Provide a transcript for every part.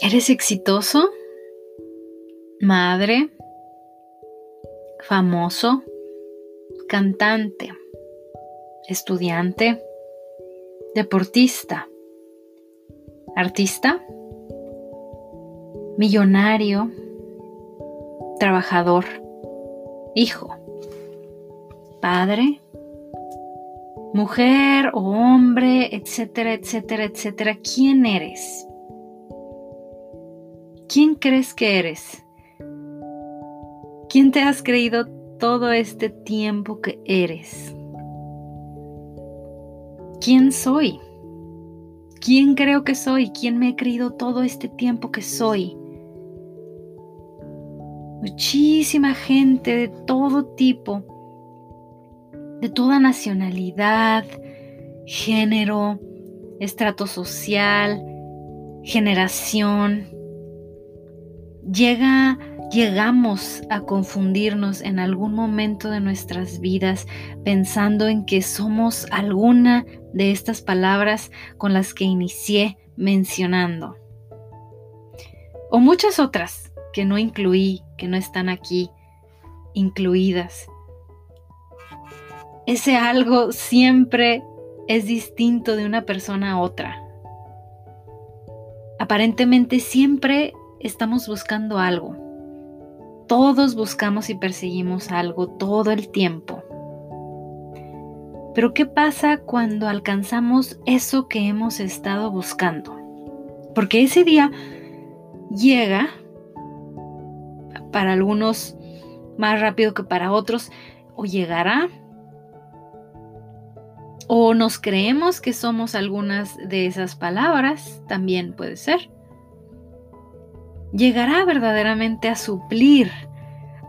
¿Eres exitoso? Madre, famoso, cantante, estudiante, deportista, artista, millonario, trabajador, hijo, padre, mujer o hombre, etcétera, etcétera, etcétera. ¿Quién eres? ¿Quién crees que eres? ¿Quién te has creído todo este tiempo que eres? ¿Quién soy? ¿Quién creo que soy? ¿Quién me he creído todo este tiempo que soy? Muchísima gente de todo tipo, de toda nacionalidad, género, estrato social, generación, llega llegamos a confundirnos en algún momento de nuestras vidas pensando en que somos alguna de estas palabras con las que inicié mencionando. O muchas otras que no incluí, que no están aquí incluidas. Ese algo siempre es distinto de una persona a otra. Aparentemente siempre estamos buscando algo. Todos buscamos y perseguimos algo todo el tiempo. Pero ¿qué pasa cuando alcanzamos eso que hemos estado buscando? Porque ese día llega, para algunos más rápido que para otros, o llegará, o nos creemos que somos algunas de esas palabras, también puede ser llegará verdaderamente a suplir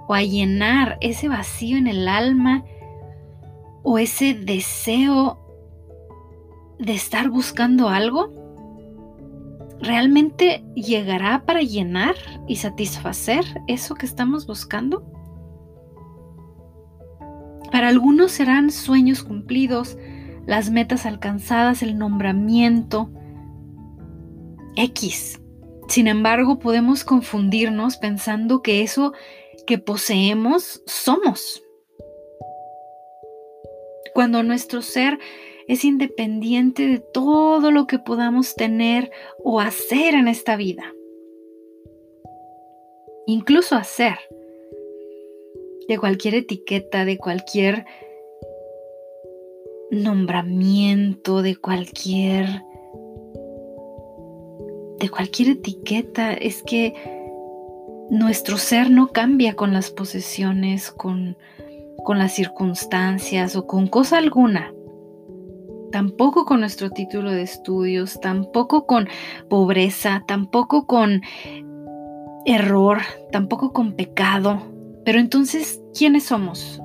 o a llenar ese vacío en el alma o ese deseo de estar buscando algo? ¿Realmente llegará para llenar y satisfacer eso que estamos buscando? Para algunos serán sueños cumplidos, las metas alcanzadas, el nombramiento X, sin embargo, podemos confundirnos pensando que eso que poseemos somos. Cuando nuestro ser es independiente de todo lo que podamos tener o hacer en esta vida. Incluso hacer. De cualquier etiqueta, de cualquier nombramiento, de cualquier de cualquier etiqueta, es que nuestro ser no cambia con las posesiones, con, con las circunstancias o con cosa alguna. Tampoco con nuestro título de estudios, tampoco con pobreza, tampoco con error, tampoco con pecado. Pero entonces, ¿quiénes somos?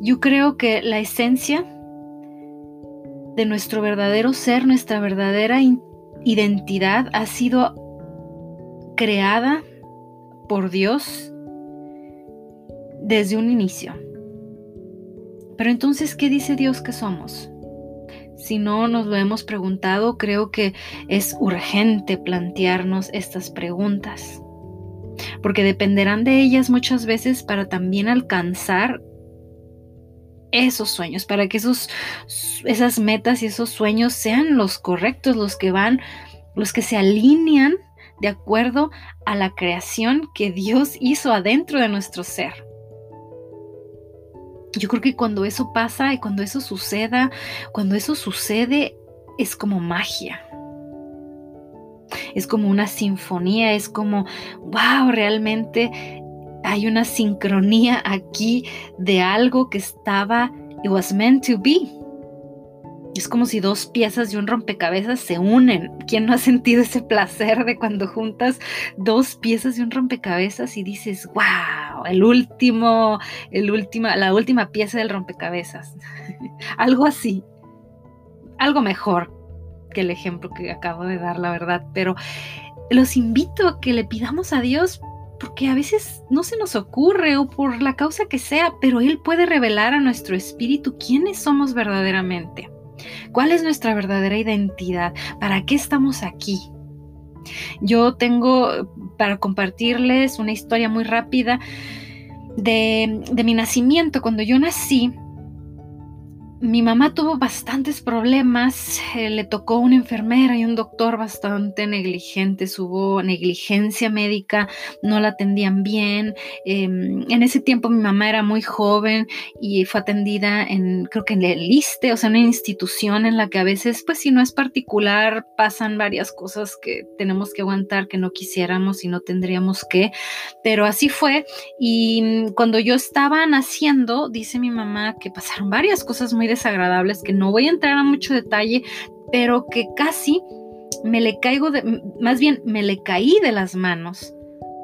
Yo creo que la esencia de nuestro verdadero ser, nuestra verdadera identidad ha sido creada por Dios desde un inicio. Pero entonces, ¿qué dice Dios que somos? Si no nos lo hemos preguntado, creo que es urgente plantearnos estas preguntas, porque dependerán de ellas muchas veces para también alcanzar esos sueños, para que esos, esas metas y esos sueños sean los correctos, los que van, los que se alinean de acuerdo a la creación que Dios hizo adentro de nuestro ser. Yo creo que cuando eso pasa y cuando eso suceda, cuando eso sucede, es como magia. Es como una sinfonía, es como, wow, realmente hay una sincronía aquí de algo que estaba, it was meant to be. Es como si dos piezas de un rompecabezas se unen. ¿Quién no ha sentido ese placer de cuando juntas dos piezas de un rompecabezas y dices, wow, el último, el última, la última pieza del rompecabezas? algo así. Algo mejor que el ejemplo que acabo de dar, la verdad. Pero los invito a que le pidamos a Dios porque a veces no se nos ocurre o por la causa que sea, pero Él puede revelar a nuestro espíritu quiénes somos verdaderamente. ¿Cuál es nuestra verdadera identidad? ¿Para qué estamos aquí? Yo tengo para compartirles una historia muy rápida de, de mi nacimiento. Cuando yo nací, mi mamá tuvo bastantes problemas, eh, le tocó una enfermera y un doctor bastante negligentes, hubo negligencia médica, no la atendían bien. Em, en ese tiempo mi mamá era muy joven y fue atendida en, creo que en el ISTE, o sea, una institución en la que a veces, pues si no es particular, pasan varias cosas que tenemos que aguantar que no quisiéramos y no tendríamos que, pero así fue. Y cuando yo estaba naciendo, dice mi mamá que pasaron varias cosas muy desagradables que no voy a entrar a mucho detalle, pero que casi me le caigo de, más bien me le caí de las manos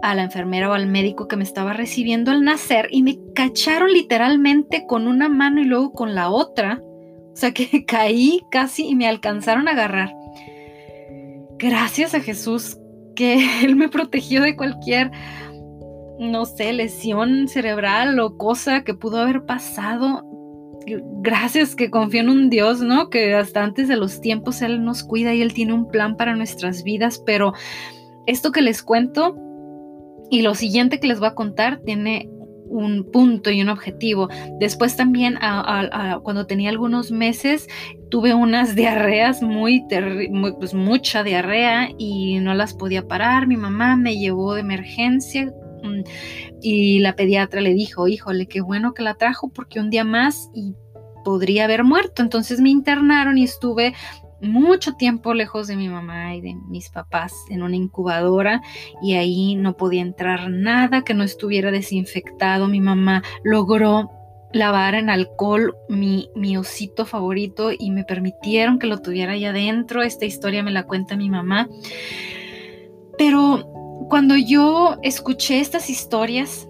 a la enfermera o al médico que me estaba recibiendo al nacer y me cacharon literalmente con una mano y luego con la otra. O sea que caí casi y me alcanzaron a agarrar. Gracias a Jesús que Él me protegió de cualquier, no sé, lesión cerebral o cosa que pudo haber pasado gracias que confío en un Dios, ¿no? Que hasta antes de los tiempos Él nos cuida y Él tiene un plan para nuestras vidas, pero esto que les cuento y lo siguiente que les voy a contar tiene un punto y un objetivo. Después también, cuando tenía algunos meses, tuve unas diarreas muy, muy pues mucha diarrea y no las podía parar. Mi mamá me llevó de emergencia y la pediatra le dijo, híjole, qué bueno que la trajo porque un día más y podría haber muerto. Entonces me internaron y estuve mucho tiempo lejos de mi mamá y de mis papás en una incubadora y ahí no podía entrar nada que no estuviera desinfectado. Mi mamá logró lavar en alcohol mi, mi osito favorito y me permitieron que lo tuviera allá adentro. Esta historia me la cuenta mi mamá. Pero cuando yo escuché estas historias,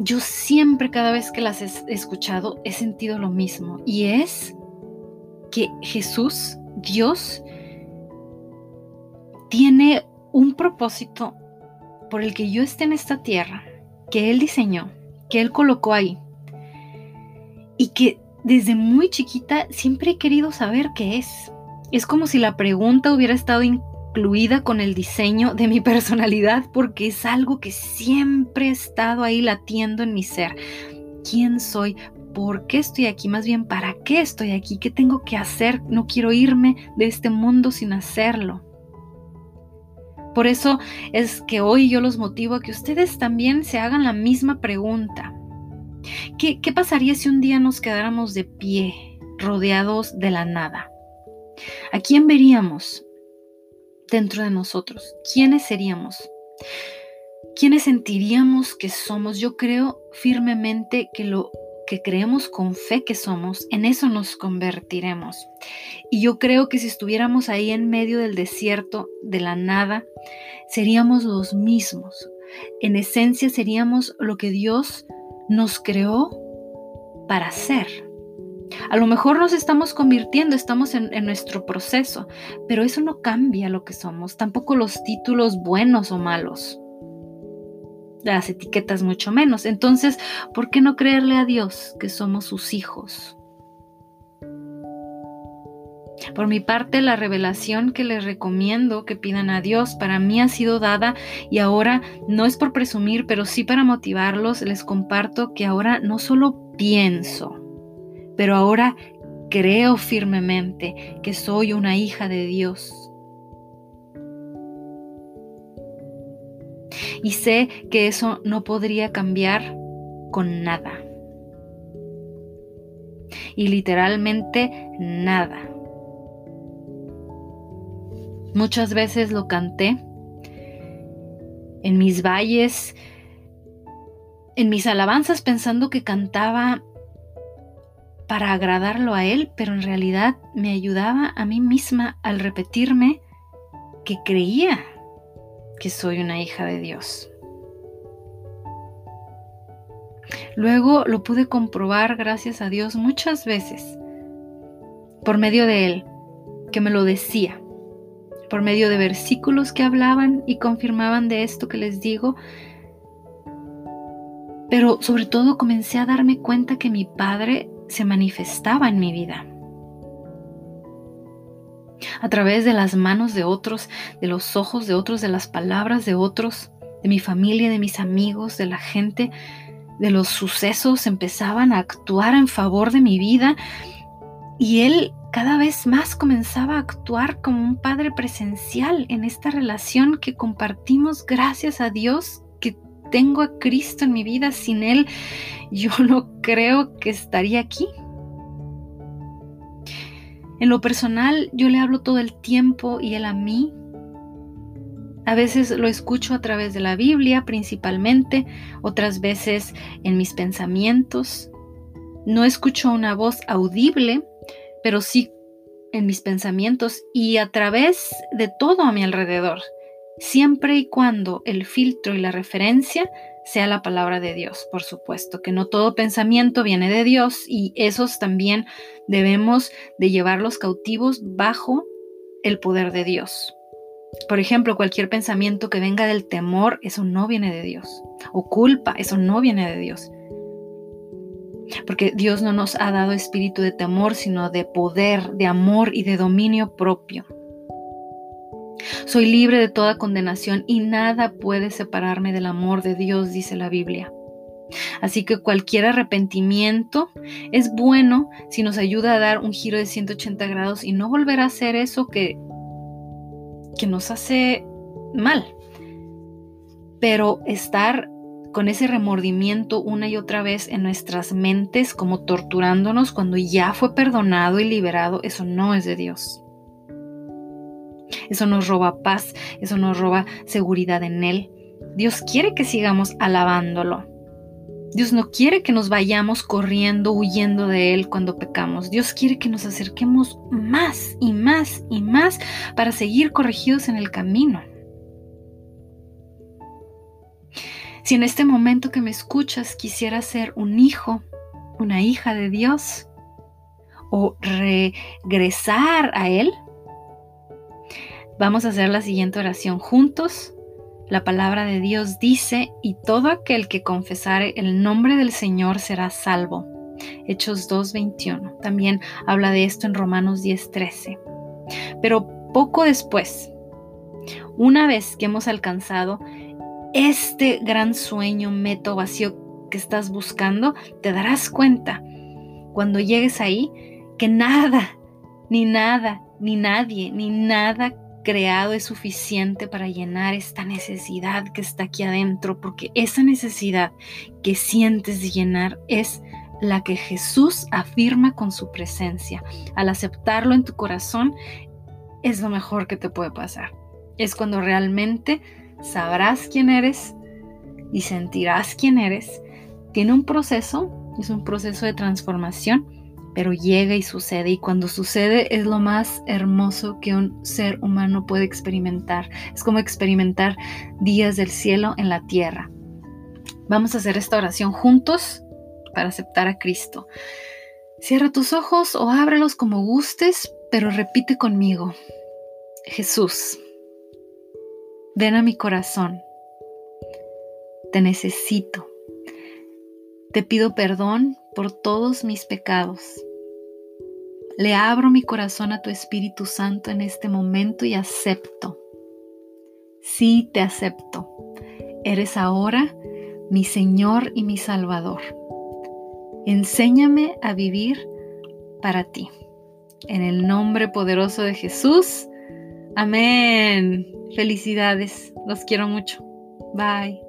yo siempre, cada vez que las he escuchado, he sentido lo mismo. Y es que Jesús, Dios, tiene un propósito por el que yo esté en esta tierra, que Él diseñó, que Él colocó ahí. Y que desde muy chiquita siempre he querido saber qué es. Es como si la pregunta hubiera estado incluida con el diseño de mi personalidad porque es algo que siempre ha estado ahí latiendo en mi ser. ¿Quién soy? ¿Por qué estoy aquí? Más bien, ¿para qué estoy aquí? ¿Qué tengo que hacer? No quiero irme de este mundo sin hacerlo. Por eso es que hoy yo los motivo a que ustedes también se hagan la misma pregunta. ¿Qué, qué pasaría si un día nos quedáramos de pie, rodeados de la nada? ¿A quién veríamos? Dentro de nosotros? ¿Quiénes seríamos? ¿Quiénes sentiríamos que somos? Yo creo firmemente que lo que creemos con fe que somos, en eso nos convertiremos. Y yo creo que si estuviéramos ahí en medio del desierto, de la nada, seríamos los mismos. En esencia seríamos lo que Dios nos creó para ser. A lo mejor nos estamos convirtiendo, estamos en, nuestro proceso, pero eso no cambia lo que somos, tampoco los títulos buenos o malos. Las etiquetas mucho menos. Entonces, ¿por qué no creerle a Dios que somos sus hijos? Por mi parte, la revelación que les recomiendo que pidan a Dios para mí ha sido dada y ahora no es por presumir, pero sí para motivarlos, les comparto que ahora no solo pienso, pero ahora creo firmemente que soy una hija de Dios. Y sé que eso no podría cambiar con nada. Y literalmente nada. Muchas veces lo canté en mis valles, en mis alabanzas pensando que cantaba para agradarlo a él, pero en realidad me ayudaba a mí misma al repetirme que creía que soy una hija de Dios. Luego lo pude comprobar, gracias a Dios, muchas veces, por medio de Él, que me lo decía, por medio de versículos que hablaban y confirmaban de esto que les digo, pero sobre todo comencé a darme cuenta que mi Padre se manifestaba en mi vida. a través de las manos de otros, de los ojos de otros, de las palabras de otros, de mi familia, de mis amigos, de la gente, de los sucesos empezaban a actuar en favor de mi vida y él cada vez más comenzaba a actuar como un padre presencial en esta relación que compartimos gracias a Dios tengo a Cristo en mi vida. Sin Él yo no creo que estaría aquí. En lo personal yo le hablo todo el tiempo y Él a mí. A veces lo escucho a través de la Biblia principalmente, otras veces en mis pensamientos. No escucho una voz audible, pero sí en mis pensamientos y a través de todo a mi alrededor, siempre y cuando el filtro y la referencia sea la palabra de Dios, por supuesto, que no todo pensamiento viene de Dios y esos también debemos de llevarlos cautivos bajo el poder de Dios. Por ejemplo, cualquier pensamiento que venga del temor, eso no viene de Dios. O culpa, eso no viene de Dios. Porque Dios no nos ha dado espíritu de temor, sino de poder, de amor y de dominio propio. Soy libre de toda condenación y nada puede separarme del amor de Dios, dice la Biblia. Así que cualquier arrepentimiento es bueno si nos ayuda a dar un giro de 180 grados y no volver a hacer eso que, que nos hace mal. Pero estar con ese remordimiento una y otra vez en nuestras mentes, como torturándonos cuando ya fue perdonado y liberado, eso no es de Dios. Eso nos roba paz, eso nos roba seguridad en Él. Dios quiere que sigamos alabándolo. Dios no quiere que nos vayamos corriendo, huyendo de Él cuando pecamos. Dios quiere que nos acerquemos más y más y más para seguir corregidos en el camino. Si en este momento que me escuchas quisiera ser un hijo, una hija de Dios, o regresar a Él, vamos a hacer la siguiente oración juntos. La palabra de Dios dice, y todo aquel que confesare el nombre del Señor será salvo. Hechos 2.21. También habla de esto en Romanos 10.13. Pero poco después, una vez que hemos alcanzado este gran sueño, meto vacío que estás buscando, te darás cuenta cuando llegues ahí que nada, ni nada, ni nadie, ni nada creado es suficiente para llenar esta necesidad que está aquí adentro, porque esa necesidad que sientes de llenar es la que Jesús afirma con su presencia. Al aceptarlo en tu corazón, es lo mejor que te puede pasar. Es cuando realmente sabrás quién eres y sentirás quién eres. Tiene un proceso, es un proceso de transformación, pero llega y sucede y cuando sucede es lo más hermoso que un ser humano puede experimentar. Es como experimentar días del cielo en la tierra. Vamos a hacer esta oración juntos para aceptar a Cristo. Cierra tus ojos o ábrelos como gustes, pero repite conmigo. Jesús, Ven a mi corazón. Te necesito. Te pido perdón por todos mis pecados. Le abro mi corazón a tu Espíritu Santo en este momento y acepto. Sí, te acepto. Eres ahora mi Señor y mi Salvador. Enséñame a vivir para ti. En el nombre poderoso de Jesús. Amén. Felicidades. Los quiero mucho. Bye.